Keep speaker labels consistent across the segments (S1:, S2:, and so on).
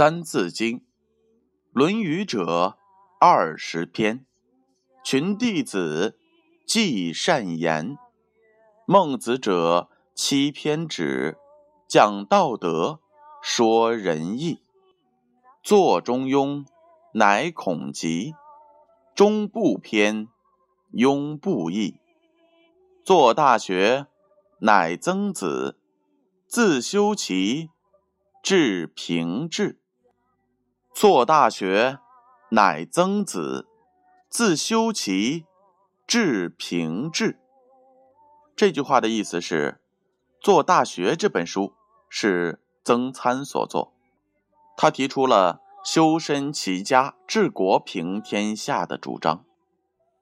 S1: 三字经》《论语》者二十篇，群弟子记善言；孟子者七篇止，讲道德，说仁义。作《中庸》，乃孔集；中不偏，庸不易。作《大学》，乃曾子；自修齐，至平治。作《大学》，乃曾子；自修齐，至平治。这句话的意思是，《做大学》这本书是曾参所作，他提出了修身齐家治国平天下的主张。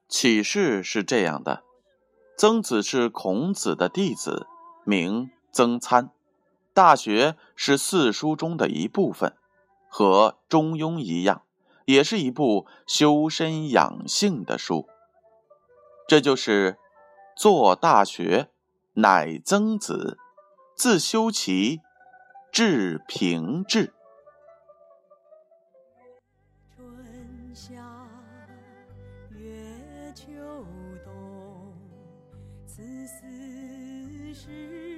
S1: 启示是这样的：曾子是孔子的弟子，名曾参，《大学》是四书中的一部分。和《中庸》一样，也是一部修身养性的书。这就是“做大学，乃曾子；自修齐，至平治。”春夏月秋冬，此四时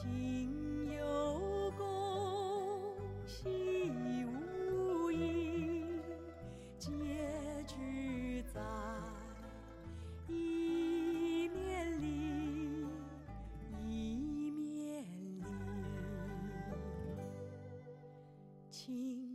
S1: 心有共心无疑结局在一面里一面里情